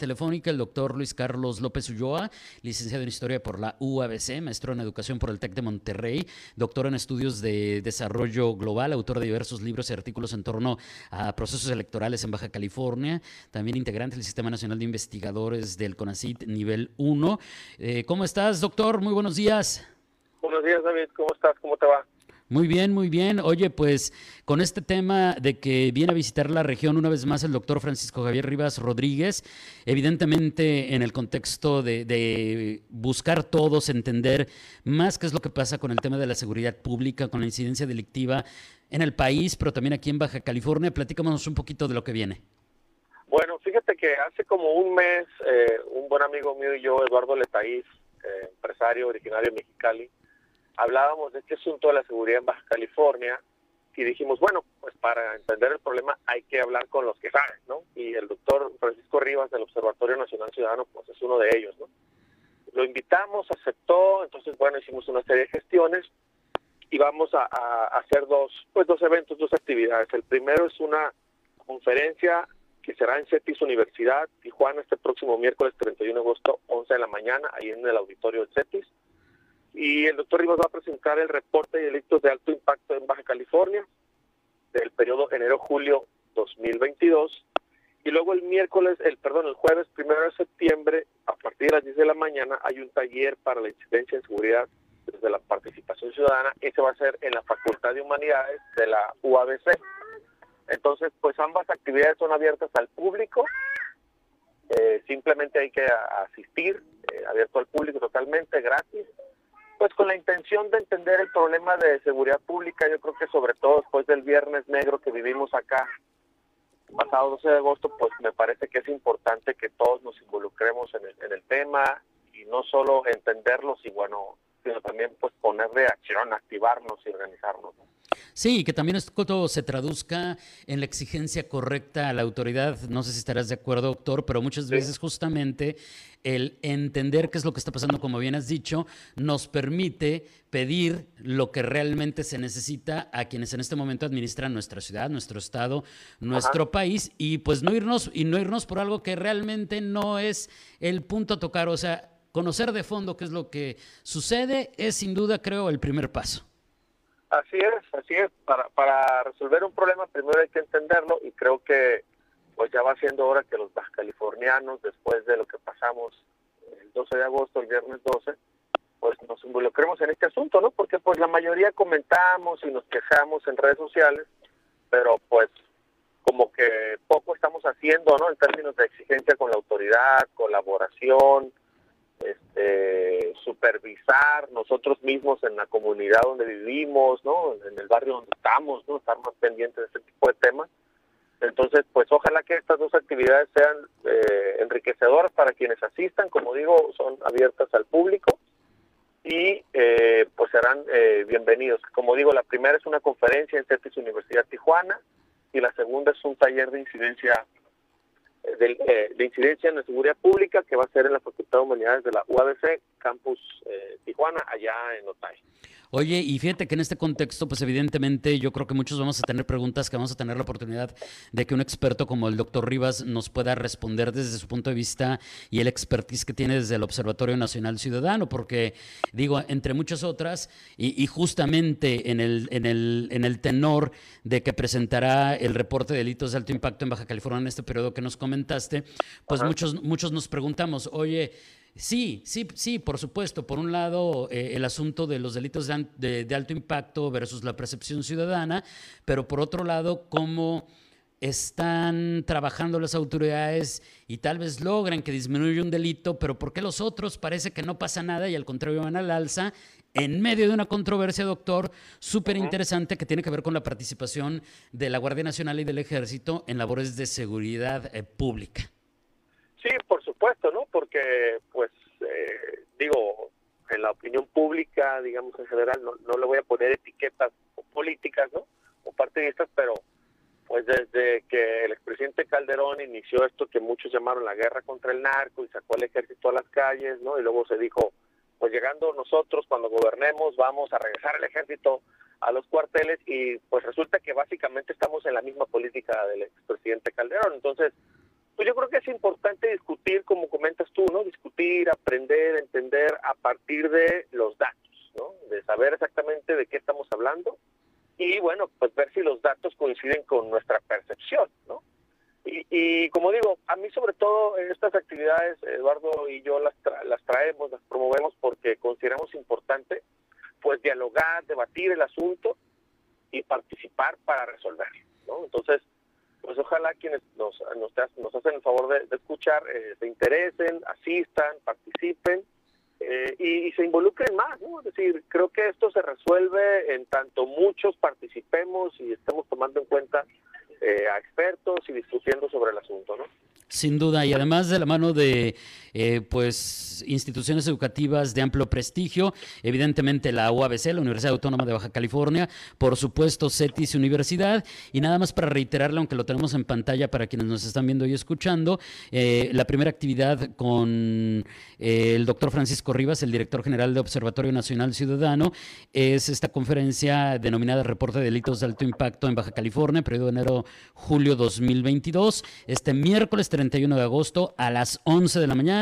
telefónica, el doctor Luis Carlos López Ulloa, licenciado en Historia por la UABC, maestro en Educación por el TEC de Monterrey, doctor en Estudios de Desarrollo Global, autor de diversos libros y artículos en torno a procesos electorales en Baja California, también integrante del Sistema Nacional de Investigadores del CONACIT Nivel 1. Eh, ¿Cómo estás, doctor? Muy buenos días. Buenos días, David. ¿Cómo estás? ¿Cómo te va? Muy bien, muy bien. Oye, pues con este tema de que viene a visitar la región una vez más el doctor Francisco Javier Rivas Rodríguez, evidentemente en el contexto de, buscar todos entender más qué es lo que pasa con el tema de la seguridad pública, con la incidencia delictiva en el país, pero también aquí en Baja California, platícanos un poquito de lo que viene. Bueno, fíjate que hace como un mes, eh, un buen amigo mío y yo, Eduardo Letaís, eh, empresario originario de Mexicali, hablábamos de este asunto de la seguridad en Baja California y dijimos, bueno, pues para entender el problema hay que hablar con los que saben, ¿no? Y el doctor Francisco Rivas del Observatorio Nacional Ciudadano, pues es uno de ellos, ¿no? Lo invitamos, aceptó, entonces, bueno, hicimos una serie de gestiones y vamos a, hacer dos, pues dos eventos, dos actividades. El primero es una conferencia que será en CETIS Universidad, Tijuana, este próximo miércoles 31 de agosto, 11 de la mañana, ahí en el auditorio del CETIS y el doctor Rivas va a presentar el reporte de delitos de alto impacto en Baja California del periodo enero-julio 2022 y luego el miércoles, el perdón, el jueves primero de septiembre a partir de las 10 de la mañana hay un taller para la incidencia en seguridad desde la participación ciudadana. Ese va a ser en la Facultad de Humanidades de la UABC. Entonces, pues ambas actividades son abiertas al público. Eh, simplemente hay que asistir, eh, abierto al público totalmente, gratis pues con la intención de entender el problema de seguridad pública, yo creo que sobre todo después del viernes negro que vivimos acá, pasado 12 de agosto, pues me parece que es importante que todos nos involucremos en el, en el tema y no solo entenderlos y bueno, sino también pues poner de acción, activarnos y organizarnos. Sí, que también esto se traduzca en la exigencia correcta a la autoridad. No sé si estarás de acuerdo, doctor, pero muchas veces justamente el entender qué es lo que está pasando, como bien has dicho, nos permite pedir lo que realmente se necesita a quienes en este momento administran nuestra ciudad, nuestro estado, nuestro país y pues no irnos y no irnos por algo que realmente no es el punto a tocar, o sea, conocer de fondo qué es lo que sucede es sin duda, creo, el primer paso. Así es, así es. Para, para resolver un problema primero hay que entenderlo y creo que pues ya va siendo hora que los californianos, después de lo que pasamos el 12 de agosto, el viernes 12, pues nos involucremos en este asunto, ¿no? Porque pues la mayoría comentamos y nos quejamos en redes sociales, pero pues como que poco estamos haciendo, ¿no? En términos de exigencia con la autoridad, colaboración, este, supervisar nosotros mismos en la comunidad donde vivimos, ¿no? En el barrio donde estamos, ¿no? Estar más pendientes de este tipo de temas. Entonces, pues ojalá que estas dos actividades sean eh, enriquecedoras para quienes asistan, como digo, son abiertas al público y eh, pues serán eh, bienvenidos. Como digo, la primera es una conferencia en CETIS Universidad Tijuana y la segunda es un taller de incidencia de, eh, de, incidencia en la seguridad pública que va a ser en la Humanidades de la UABC, Campus eh, Tijuana, allá en Otay. Oye, y fíjate que en este contexto, pues evidentemente yo creo que muchos vamos a tener preguntas que vamos a tener la oportunidad de que un experto como el doctor Rivas nos pueda responder desde su punto de vista y el expertise que tiene desde el Observatorio Nacional Ciudadano, porque digo, entre muchas otras, y, justamente en el, en, el, en el tenor de que presentará el reporte de delitos de alto impacto en Baja California en este periodo que nos comentaste, pues muchos, muchos nos preguntamos, oye, Sí, sí, sí, por supuesto. Por un lado, eh, el asunto de los delitos de, alto impacto versus la percepción ciudadana, pero por otro lado, cómo están trabajando las autoridades y tal vez logran que disminuya un delito, pero ¿por qué los otros parece que no pasa nada y al contrario van al alza? En medio de una controversia, doctor, súper interesante que tiene que ver con la participación de la Guardia Nacional y del Ejército en labores de seguridad eh, pública. Sí, por supuesto, ¿no? Porque, pues, eh, digo, en la opinión pública, digamos en general, no, no le voy a poner etiquetas políticas, ¿no? O partidistas, pero pues desde que el expresidente Calderón inició esto que muchos llamaron la guerra contra el narco y sacó al ejército a las calles, ¿no? Y luego se dijo, pues llegando nosotros cuando gobernemos vamos a regresar el ejército a los cuarteles y pues resulta que básicamente estamos en la misma política del expresidente Calderón. Entonces, pues yo creo que es importante discutir, como comentas tú, ¿no? Discutir, aprender, entender a partir de los datos, ¿no? De saber exactamente de qué estamos hablando y bueno, pues ver si los datos coinciden con nuestra percepción, ¿no? Y, como digo, a mí sobre todo estas actividades, Eduardo y yo las, las traemos, las promovemos porque consideramos importante pues dialogar, debatir el asunto y participar para resolverlo, ¿no? Entonces, pues ojalá quienes nos, nos, nos hacen el favor de, escuchar eh, se interesen, asistan, participen eh, y, se involucren más, ¿no? Es decir, creo que esto se resuelve en tanto muchos participemos y estemos tomando en cuenta eh, a expertos y discutiendo sobre el asunto, ¿no? Sin duda, y además de la mano de eh, pues instituciones educativas de amplio prestigio, evidentemente la UABC, la Universidad Autónoma de Baja California, por supuesto CETIS Universidad, y nada más para reiterarle, aunque lo tenemos en pantalla para quienes nos están viendo y escuchando, eh, la primera actividad con eh, el doctor Francisco Rivas, el director general de Observatorio Nacional Ciudadano, es esta conferencia denominada Reporte de Delitos de Alto Impacto en Baja California, periodo enero-julio 2022, este miércoles 31 de agosto a las 11 de la mañana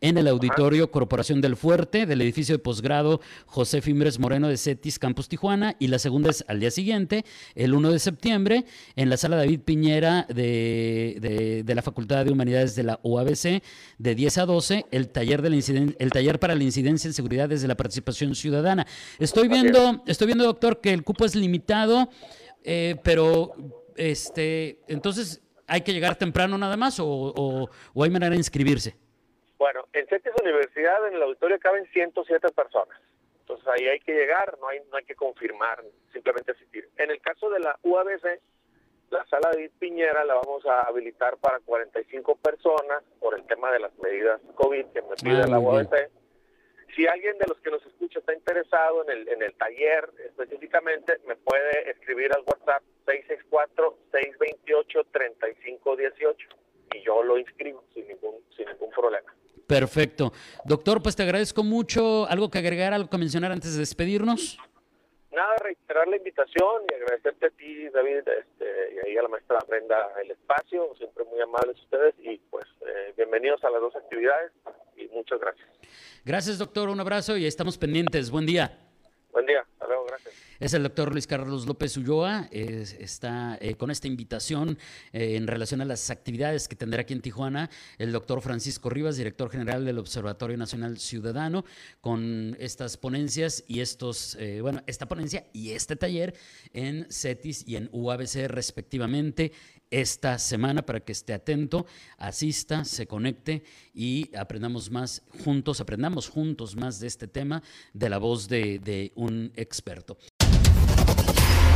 en el Auditorio Corporación del Fuerte del edificio de posgrado José Fimbres Moreno de CETIS Campus Tijuana y la segunda es al día siguiente, el 1 de septiembre, en la sala David Piñera de, de, la Facultad de Humanidades de la UABC de 10 a 12, el taller, de la el taller para la incidencia en seguridad desde la participación ciudadana. Estoy viendo, estoy viendo, doctor, que el cupo es limitado, eh, pero este, entonces ¿Hay que llegar temprano nada más o, hay manera de inscribirse? Bueno, en CETIS Universidad, en el auditorio caben 107 personas. Entonces ahí hay que llegar, no hay, no hay que confirmar, simplemente asistir. En el caso de la UABC, la sala de Piñera la vamos a habilitar para 45 personas por el tema de las medidas COVID que me pide ah, la UABC. Si alguien de los que nos escucha está interesado en el, en el taller específicamente, me puede escribir al WhatsApp 664-628-3518 y yo lo inscribo sin ningún, sin ningún problema. Perfecto. Doctor, pues te agradezco mucho. ¿Algo que agregar, algo que mencionar antes de despedirnos? Nada, reiterar la invitación y agradecerte a ti, David, este, y ahí a la maestra Brenda el espacio, siempre muy amables ustedes y pues eh, bienvenidos a las dos actividades y muchas gracias. Gracias, doctor. Un abrazo y estamos pendientes. Buen día. Buen día. Hasta luego. Gracias. Es el doctor Luis Carlos López Ulloa. está eh, con esta invitación eh, en relación a las actividades que tendrá aquí en Tijuana el doctor Francisco Rivas, director general del Observatorio Nacional Ciudadano, con estas ponencias y estos, eh, bueno, esta ponencia y este taller en CETIS y en UABC respectivamente esta semana para que esté atento, asista, se conecte y aprendamos más juntos, aprendamos juntos más de este tema de la voz de, de un experto.